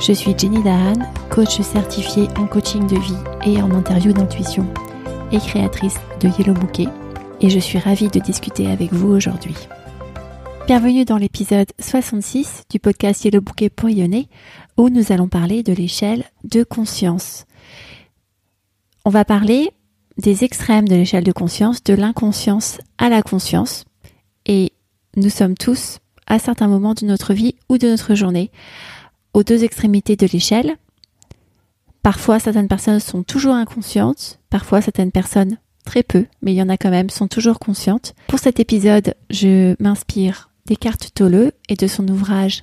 Je suis Jenny Dahan, coach certifiée en coaching de vie et en interview d'intuition et créatrice de Yellow Bouquet et je suis ravie de discuter avec vous aujourd'hui. Bienvenue dans l'épisode 66 du podcast Yellow Bouquet où nous allons parler de l'échelle de conscience. On va parler des extrêmes de l'échelle de conscience, de l'inconscience à la conscience et nous sommes tous à certains moments de notre vie ou de notre journée aux deux extrémités de l'échelle. Parfois, certaines personnes sont toujours inconscientes, parfois certaines personnes très peu, mais il y en a quand même, sont toujours conscientes. Pour cet épisode, je m'inspire d'Eckhart Tolle et de son ouvrage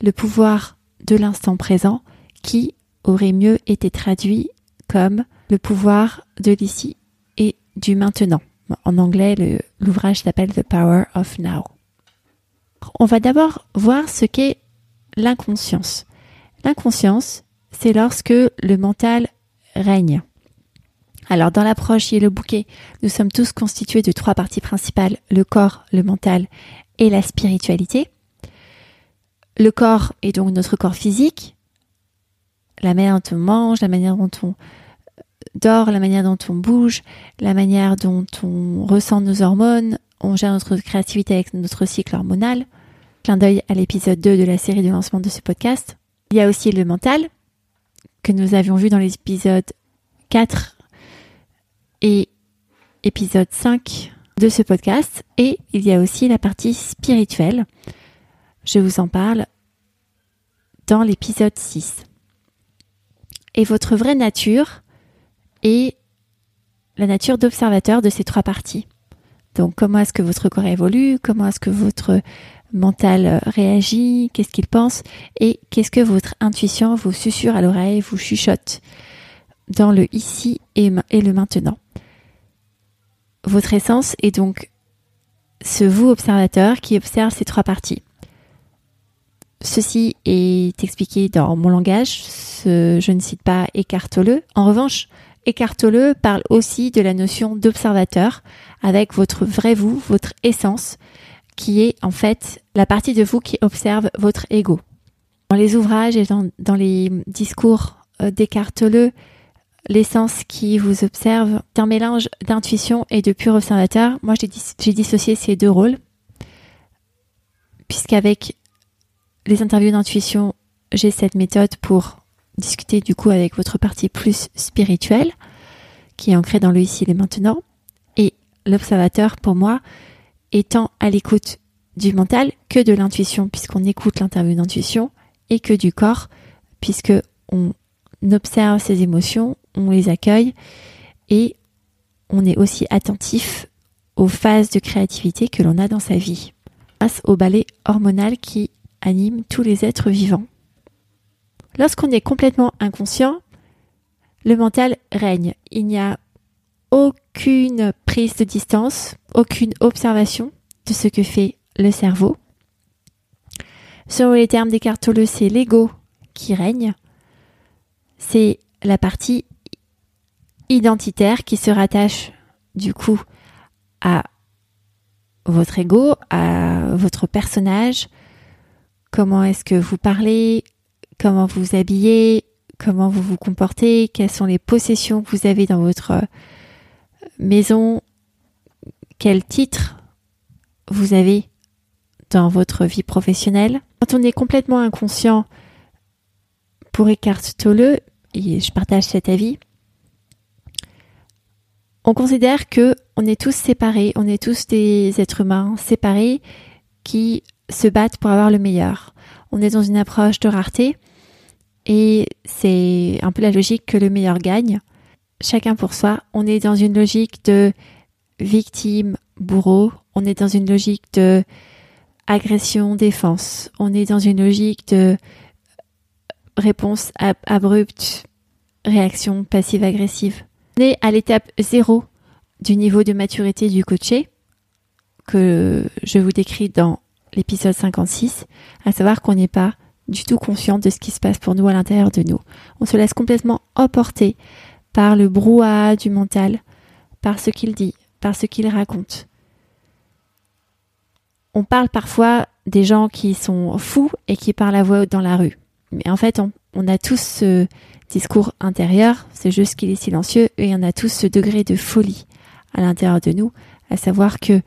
Le pouvoir de l'instant présent, qui aurait mieux été traduit comme le pouvoir de l'ici et du maintenant. En anglais, l'ouvrage s'appelle The Power of Now. On va d'abord voir ce qu'est l'inconscience. L'inconscience, c'est lorsque le mental règne. Alors dans l'approche et le bouquet, nous sommes tous constitués de trois parties principales, le corps, le mental et la spiritualité. Le corps est donc notre corps physique, la manière dont on mange, la manière dont on dort, la manière dont on bouge, la manière dont on ressent nos hormones, on gère notre créativité avec notre cycle hormonal. Clin d'œil à l'épisode 2 de la série de lancement de ce podcast. Il y a aussi le mental, que nous avions vu dans l'épisode 4 et épisode 5 de ce podcast. Et il y a aussi la partie spirituelle. Je vous en parle dans l'épisode 6. Et votre vraie nature est la nature d'observateur de ces trois parties. Donc comment est-ce que votre corps évolue, comment est-ce que votre mental réagit, qu'est-ce qu'il pense et qu'est-ce que votre intuition vous susurre à l'oreille, vous chuchote dans le ici et, le maintenant. Votre essence est donc ce vous observateur qui observe ces trois parties. Ceci est expliqué dans mon langage, je ne cite pas Eckhart Tolle. En revanche, Eckhart Tolle parle aussi de la notion d'observateur avec votre vrai vous, votre essence, qui est en fait la partie de vous qui observe votre ego. Dans les ouvrages et dans, les discours euh, d'Eckhart Tolle, l'essence qui vous observe est un mélange d'intuition et de pur observateur. Moi, j'ai dissocié ces deux rôles, puisqu'avec les interviews d'intuition, j'ai cette méthode pour discuter du coup avec votre partie plus spirituelle, qui est ancrée dans le ici et maintenant. Et l'observateur, pour moi, étant à l'écoute du mental que de l'intuition, puisqu'on écoute l'interview d'intuition, et que du corps, puisque on observe ses émotions, on les accueille, et on est aussi attentif aux phases de créativité que l'on a dans sa vie, grâce au balai hormonal qui anime tous les êtres vivants. Lorsqu'on est complètement inconscient, le mental règne. Il n'y a aucune prise de distance, aucune observation de ce que fait le cerveau. Selon les termes d'Eckhart Tolle, c'est l'ego qui règne. C'est la partie identitaire qui se rattache du coup à votre ego, à votre personnage, comment est-ce que vous parlez, comment vous habillez, comment vous vous comportez, quelles sont les possessions que vous avez dans votre maison, quel titre vous avez dans votre vie professionnelle? Quand on est complètement inconscient, pour Eckhart Tolle, et je partage cet avis, on considère que on est tous séparés, on est tous des êtres humains séparés qui se battent pour avoir le meilleur. On est dans une approche de rareté et c'est un peu la logique que le meilleur gagne. Chacun pour soi. On est dans une logique de victime, bourreau. On est dans une logique de agression, défense. On est dans une logique de réponse abrupte, réaction passive-agressive. On est à l'étape zéro du niveau de maturité du coaché que je vous décris dans l'épisode 56, à savoir qu'on n'est pas du tout conscient de ce qui se passe pour nous à l'intérieur de nous. On se laisse complètement emporter par le brouhaha du mental, par ce qu'il dit, par ce qu'il raconte. On parle parfois des gens qui sont fous et qui parlent à voix haute dans la rue. Mais en fait, on, a tous ce discours intérieur, c'est juste qu'il est silencieux, et on a tous ce degré de folie à l'intérieur de nous, à savoir que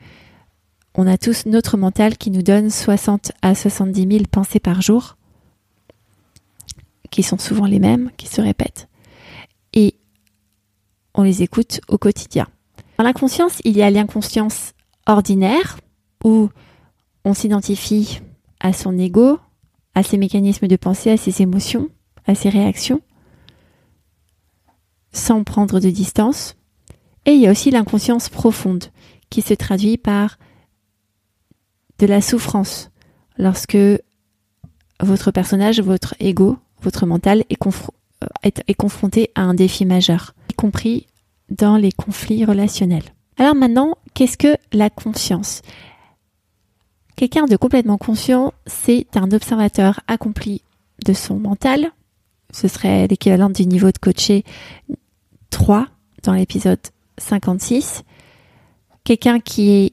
on a tous notre mental qui nous donne 60 à 70 000 pensées par jour, qui sont souvent les mêmes, qui se répètent. On les écoute au quotidien. Dans l'inconscience, il y a l'inconscience ordinaire, où on s'identifie à son ego, à ses mécanismes de pensée, à ses émotions, à ses réactions, sans prendre de distance. Et il y a aussi l'inconscience profonde, qui se traduit par de la souffrance lorsque votre personnage, votre ego, votre mental euh, est, confronté à un défi majeur, dans les conflits relationnels. Alors maintenant, qu'est-ce que la conscience Quelqu'un de complètement conscient, c'est un observateur accompli de son mental. Ce serait l'équivalent du niveau de coaché 3 dans l'épisode 56. Quelqu'un qui est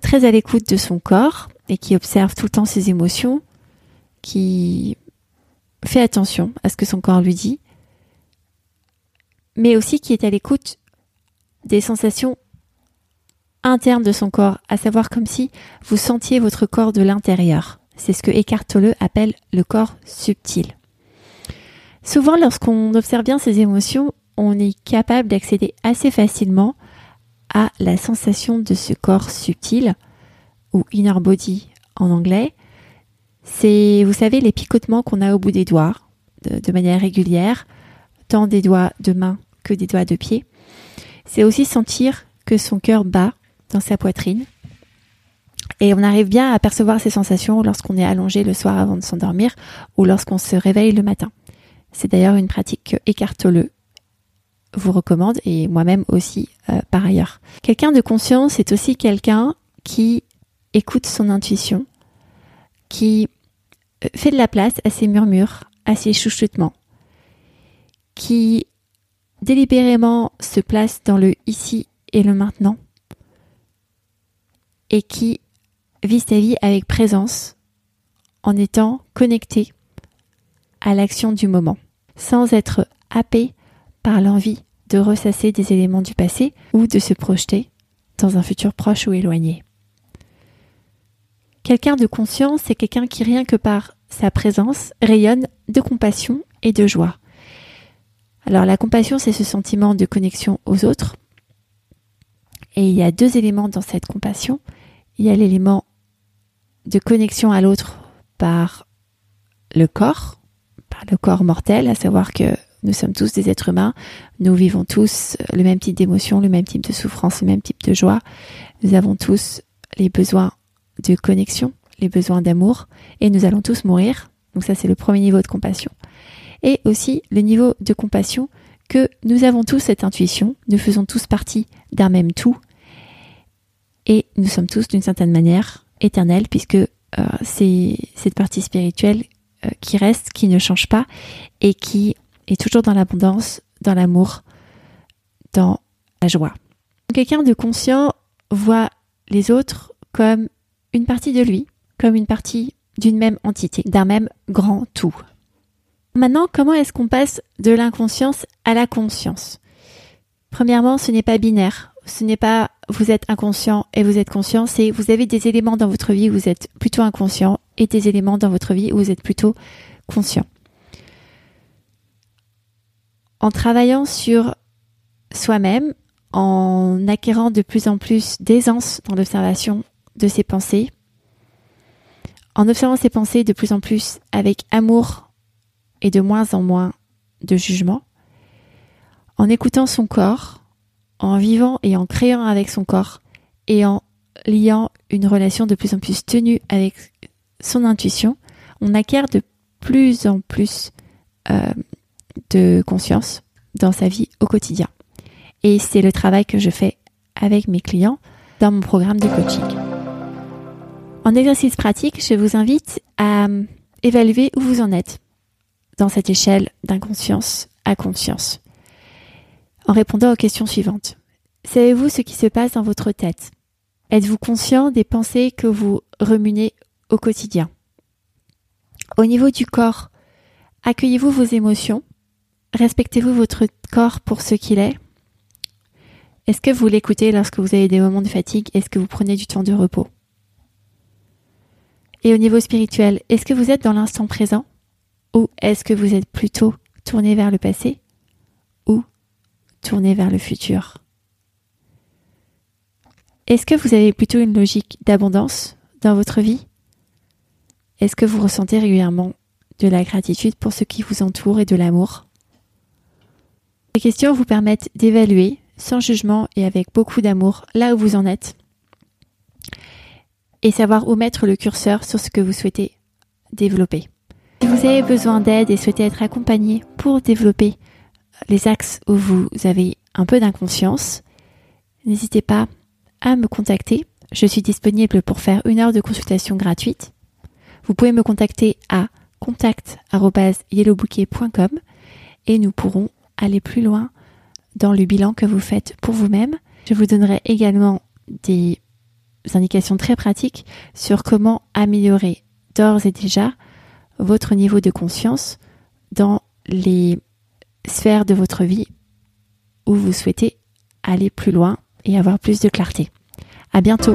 très à l'écoute de son corps et qui observe tout le temps ses émotions, qui fait attention à ce que son corps lui dit, mais aussi qui est à l'écoute des sensations internes de son corps, à savoir comme si vous sentiez votre corps de l'intérieur. C'est ce que Eckhart Tolle appelle le corps subtil. Souvent, lorsqu'on observe bien ses émotions, on est capable d'accéder assez facilement à la sensation de ce corps subtil, ou inner body en anglais. C'est, vous savez, les picotements qu'on a au bout des doigts, de, manière régulière, tant des doigts de main que des doigts de pied. C'est aussi sentir que son cœur bat dans sa poitrine. Et on arrive bien à percevoir ces sensations lorsqu'on est allongé le soir avant de s'endormir ou lorsqu'on se réveille le matin. C'est d'ailleurs une pratique que Tolle vous recommande et moi-même aussi euh, par ailleurs. Quelqu'un de conscience est aussi quelqu'un qui écoute son intuition, qui euh, fait de la place à ses murmures, à ses chuchotements, qui délibérément se place dans le ici et le maintenant, et qui vit sa vie avec présence en étant connecté à l'action du moment, sans être happé par l'envie de ressasser des éléments du passé ou de se projeter dans un futur proche ou éloigné. Quelqu'un de conscient, c'est quelqu'un qui, rien que par sa présence, rayonne de compassion et de joie. Alors la compassion, c'est ce sentiment de connexion aux autres. Et il y a deux éléments dans cette compassion. Il y a l'élément de connexion à l'autre par le corps, par le corps mortel, à savoir que nous sommes tous des êtres humains, nous vivons tous le même type d'émotion, le même type de souffrance, le même type de joie. Nous avons tous les besoins de connexion, les besoins d'amour, et nous allons tous mourir. Donc ça, c'est le premier niveau de compassion. Et aussi le niveau de compassion que nous avons tous cette intuition, nous faisons tous partie d'un même tout, et nous sommes tous d'une certaine manière éternels, puisque euh, c'est cette partie spirituelle euh, qui reste, qui ne change pas, et qui et toujours dans l'abondance, dans l'amour, dans la joie. Quelqu'un de conscient voit les autres comme une partie de lui, comme une partie d'une même entité, d'un même grand tout. Maintenant, comment est-ce qu'on passe de l'inconscience à la conscience? Premièrement, ce n'est pas binaire. Ce n'est pas vous êtes inconscient et vous êtes conscient, c'est vous avez des éléments dans votre vie où vous êtes plutôt inconscient et des éléments dans votre vie où vous êtes plutôt conscient en travaillant sur soi-même, en acquérant de plus en plus d'aisance dans l'observation de ses pensées, en observant ses pensées de plus en plus avec amour et de moins en moins de jugement, en écoutant son corps, en vivant et en créant avec son corps, et en liant une relation de plus en plus tenue avec son intuition, on acquiert de plus en plus euh, de conscience dans sa vie au quotidien. Et c'est le travail que je fais avec mes clients dans mon programme de coaching. En exercice pratique, je vous invite à évaluer où vous en êtes dans cette échelle d'inconscience à conscience. En répondant aux questions suivantes. Savez-vous ce qui se passe dans votre tête? Êtes-vous conscient des pensées que vous remunez au quotidien? Au niveau du corps, accueillez-vous vos émotions? Respectez-vous votre corps pour ce qu'il est? Est-ce que vous l'écoutez lorsque vous avez des moments de fatigue? Est-ce que vous prenez du temps de repos? Et au niveau spirituel, est-ce que vous êtes dans l'instant présent? Ou est-ce que vous êtes plutôt tourné vers le passé Ou tourné vers le futur? Est-ce que vous avez plutôt une logique d'abondance dans votre vie? Est-ce que vous ressentez régulièrement de la gratitude pour ce qui vous entoure et de l'amour? Ces questions vous permettent d'évaluer, sans jugement et avec beaucoup d'amour, là où vous en êtes et savoir où mettre le curseur sur ce que vous souhaitez développer. Si vous avez besoin d'aide et souhaitez être accompagné pour développer les axes où vous avez un peu d'inconscience, n'hésitez pas à me contacter. Je suis disponible pour faire une heure de consultation gratuite. Vous pouvez me contacter à contact.yellowbouquet.com et nous pourrons aller plus loin dans le bilan que vous faites pour vous-même. Je vous donnerai également des indications très pratiques sur comment améliorer d'ores et déjà votre niveau de conscience dans les sphères de votre vie où vous souhaitez aller plus loin et avoir plus de clarté. À bientôt!